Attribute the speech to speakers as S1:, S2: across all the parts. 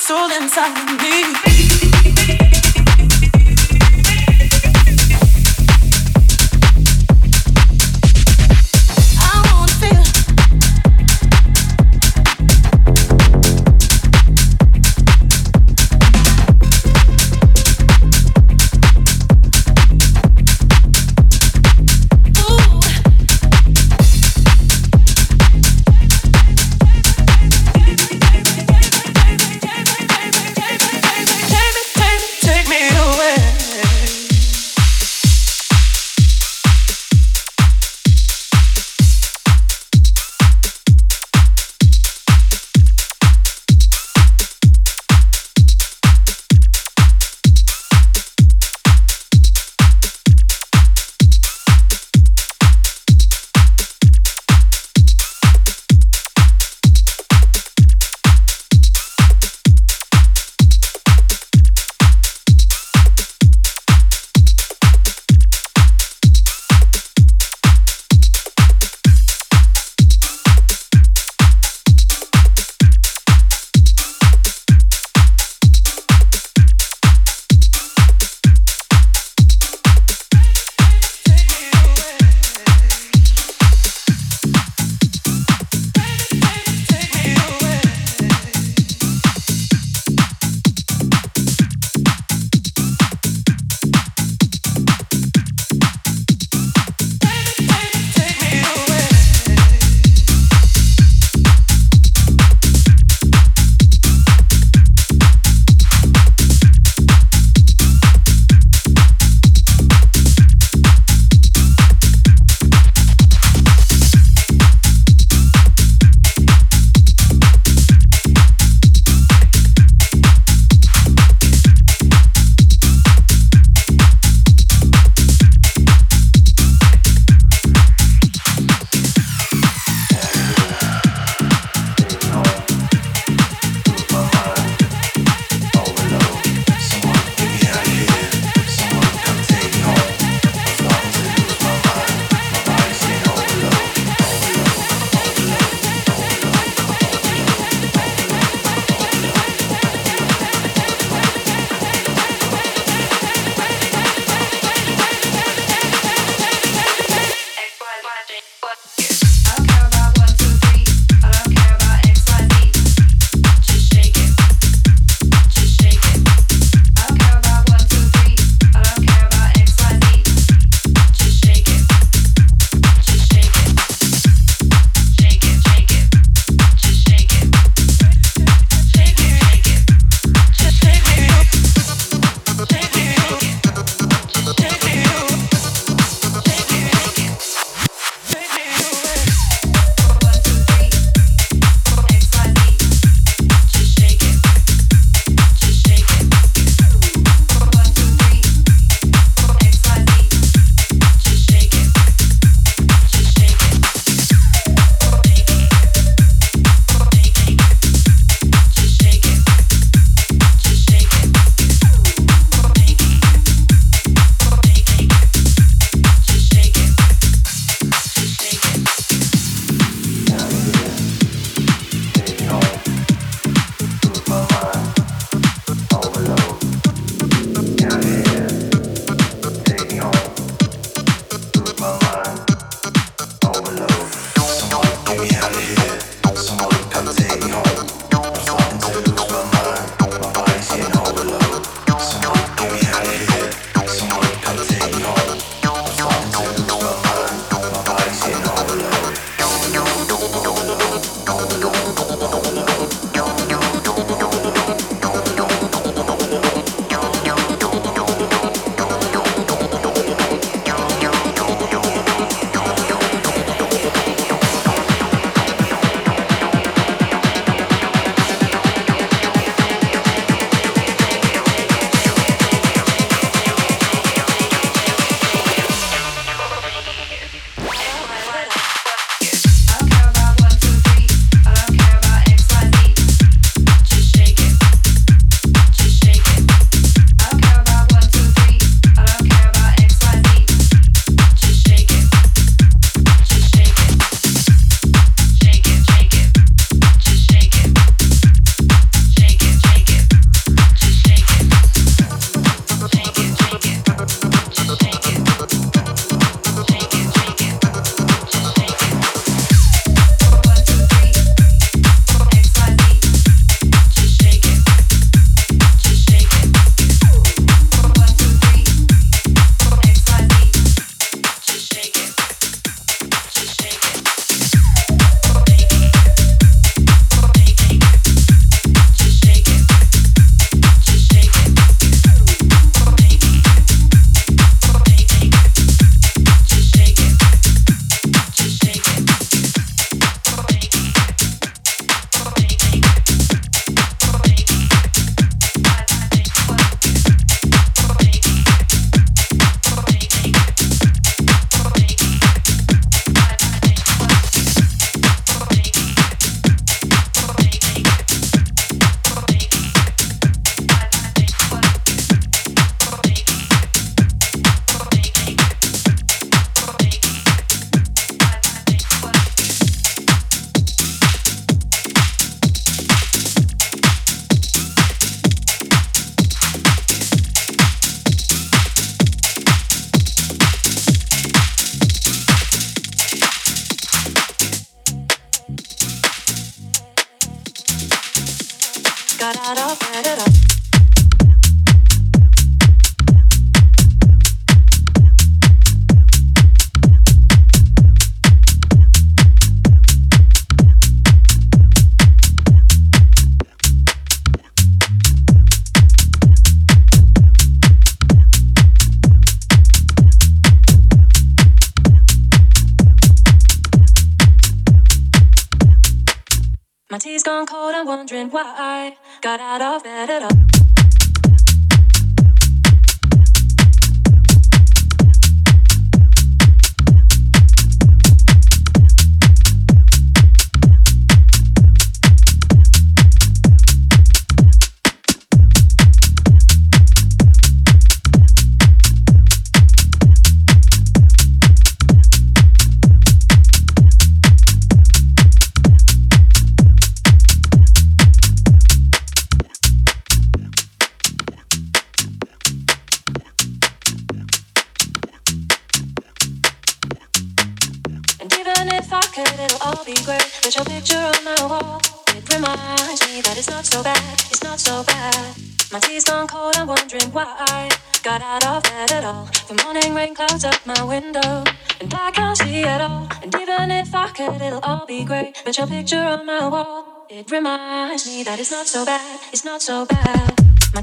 S1: Soul inside of me.
S2: Wondering But your picture on my wall, it reminds me that it's not so bad, it's not so bad. My tea's gone cold, I'm wondering why. I got out of bed at all. The morning rain clouds up my window, and I can't see at all. And even if I could, it'll all be great. But your picture on my wall, it reminds me that it's not so bad, it's not so bad. My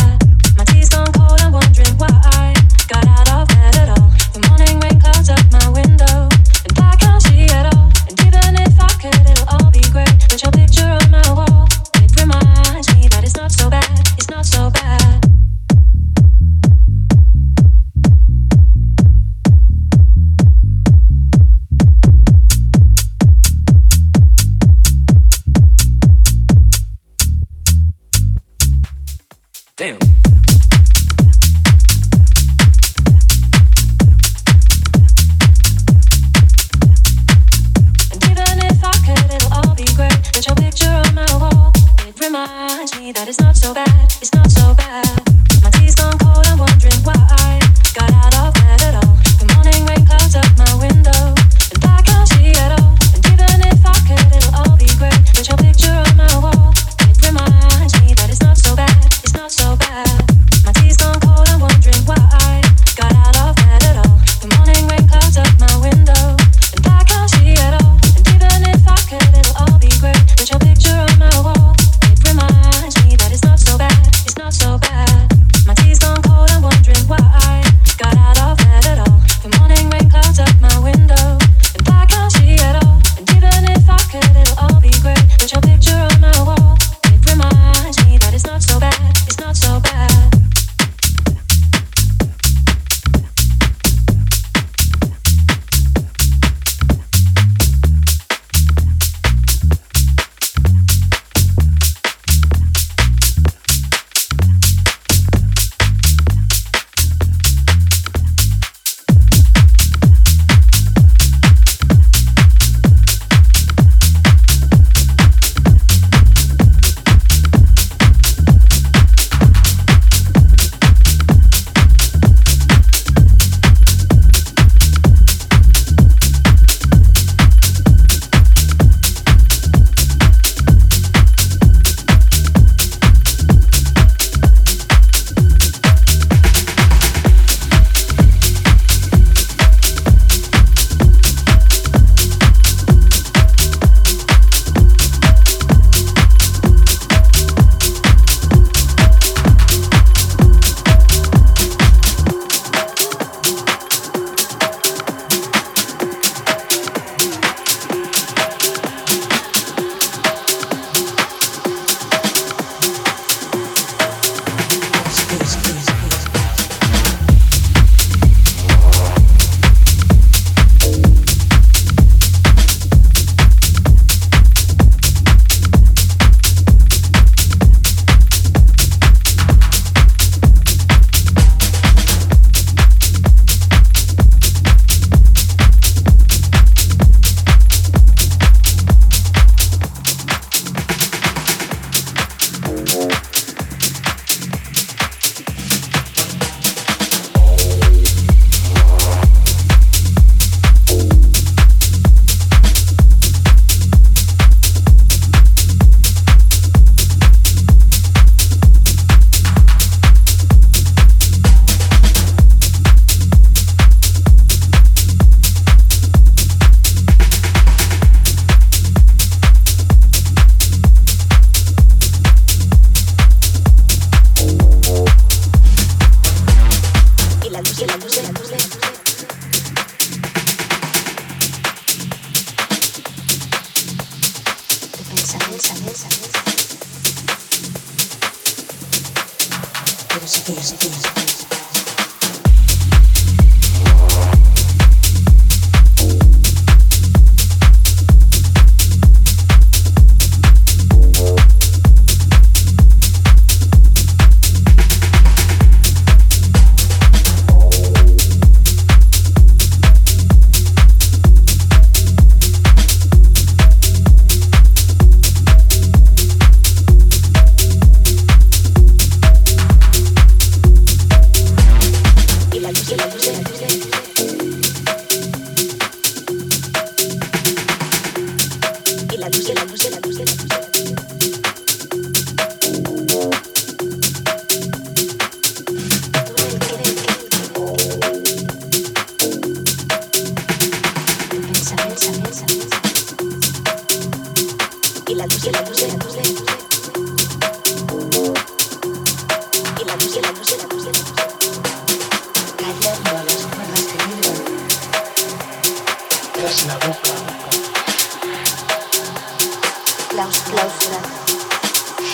S3: closer.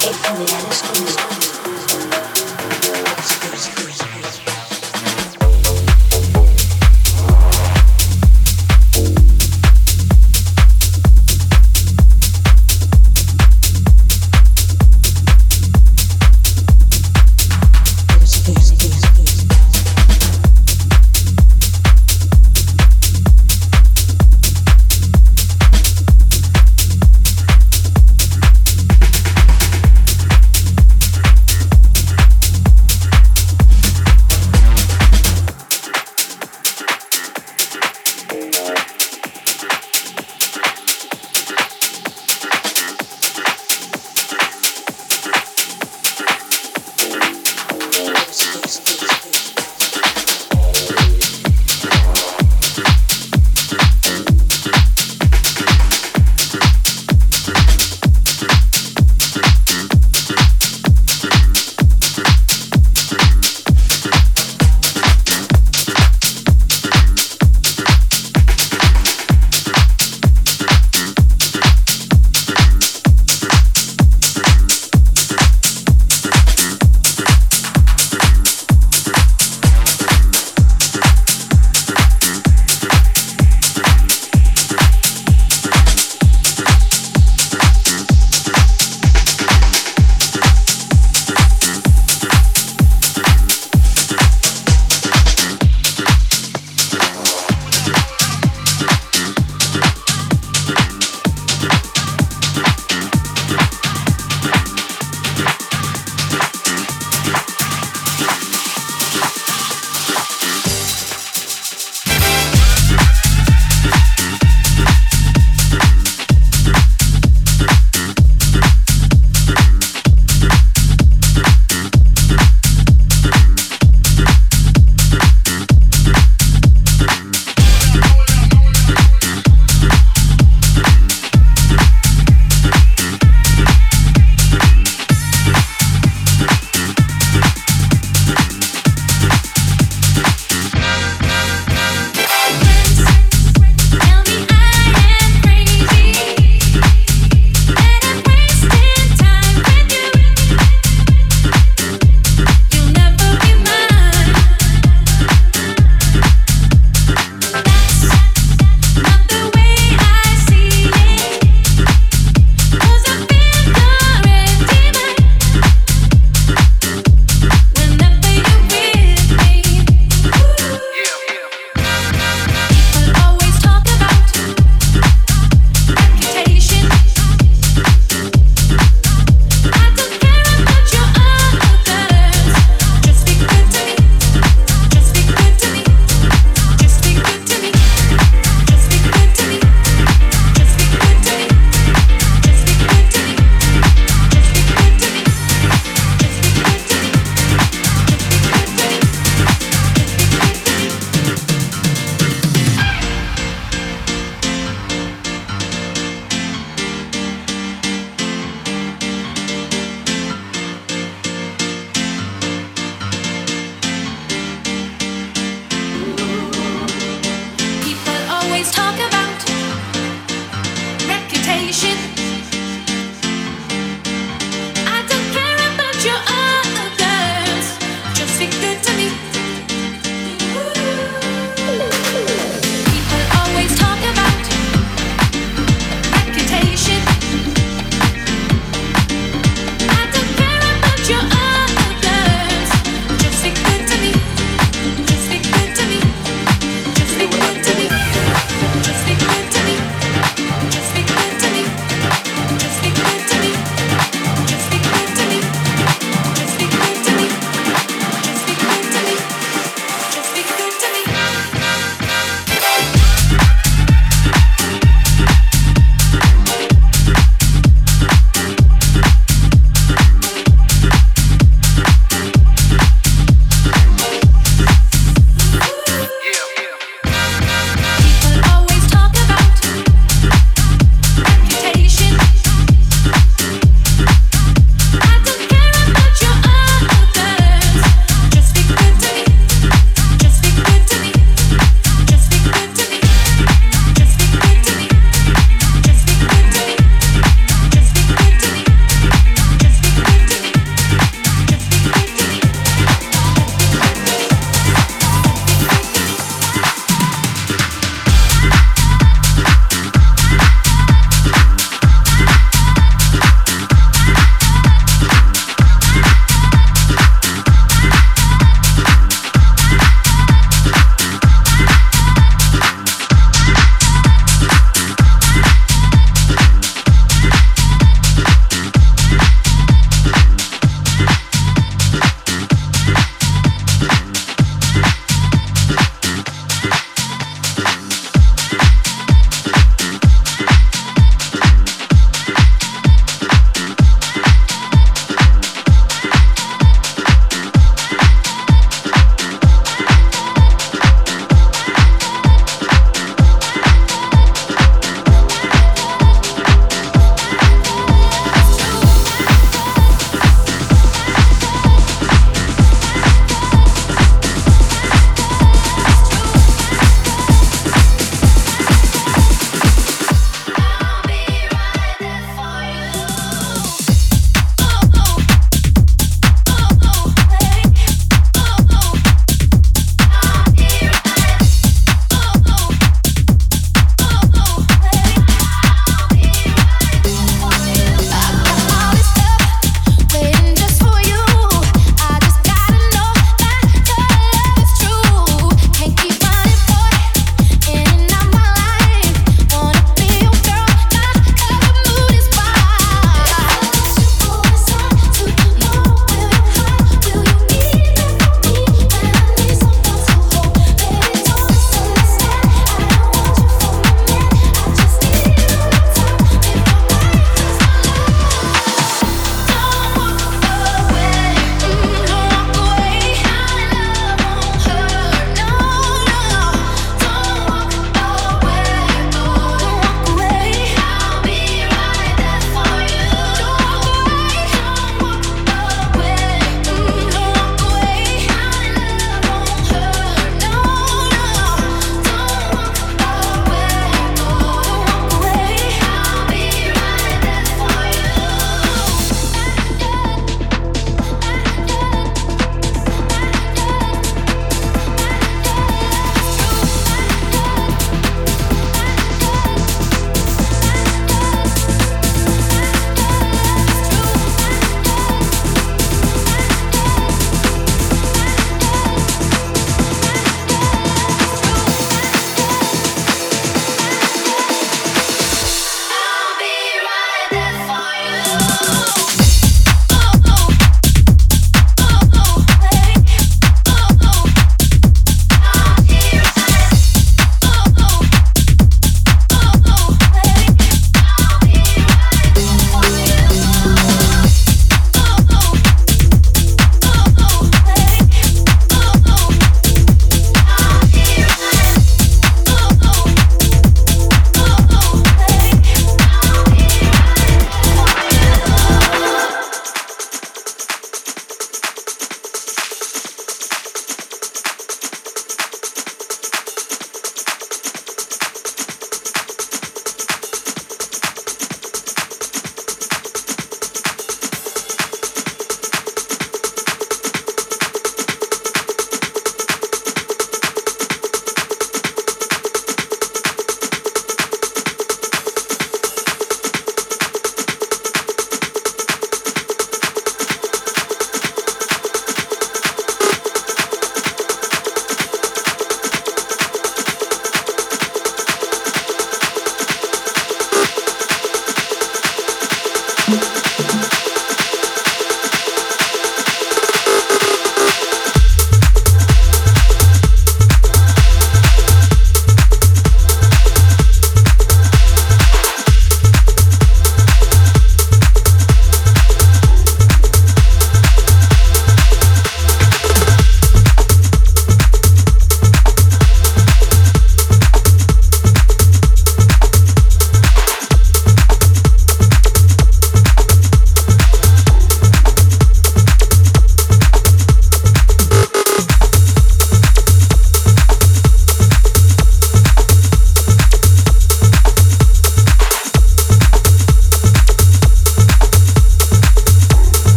S3: If me da las condiciones.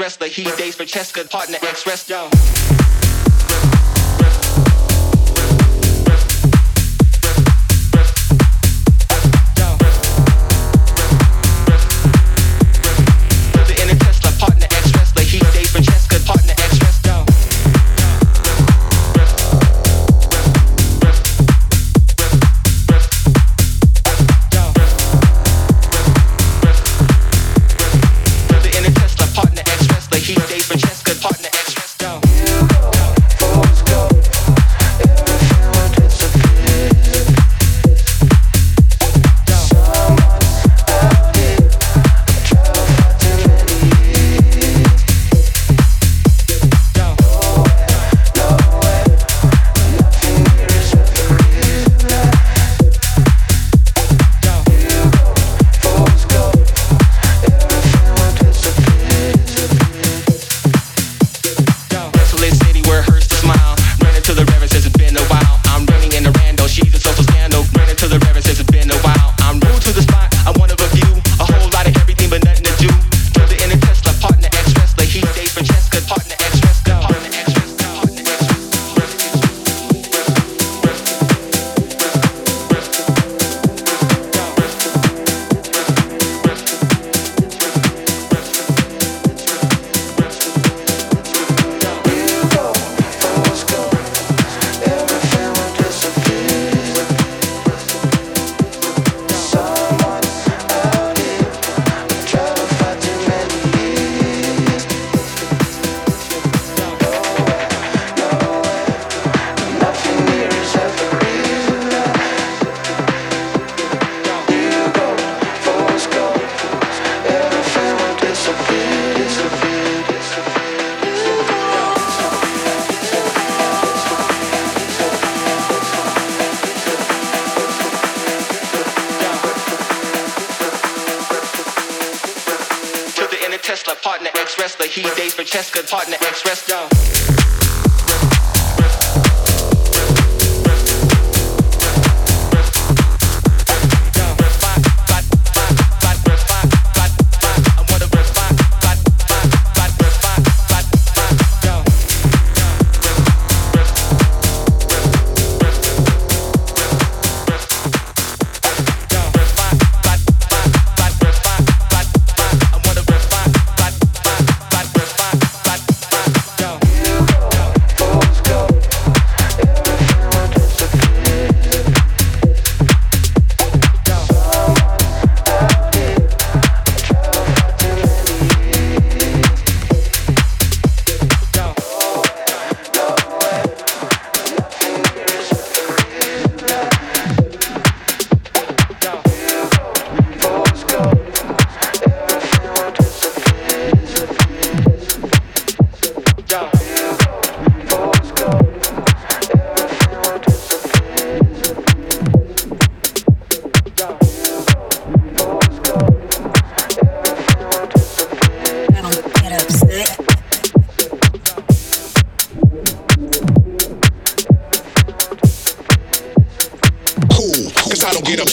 S4: Wrestler. He dates Francesca, partner ex
S5: test your partner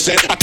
S5: said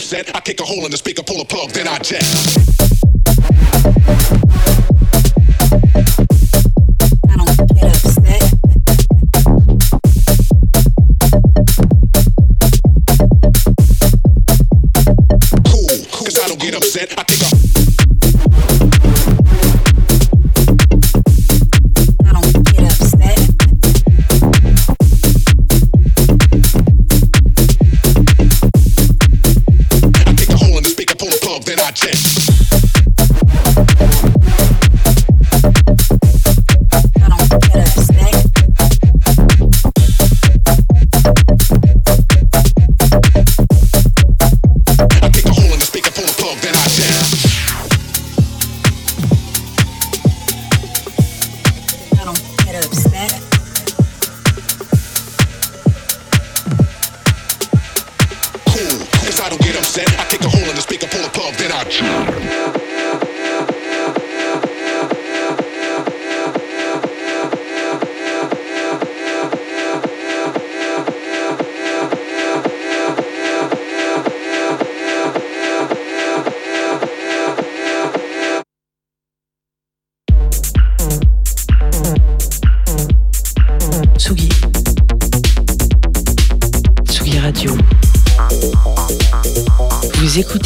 S5: upset. I kick a hole in the speaker, pull a plug, then I jet.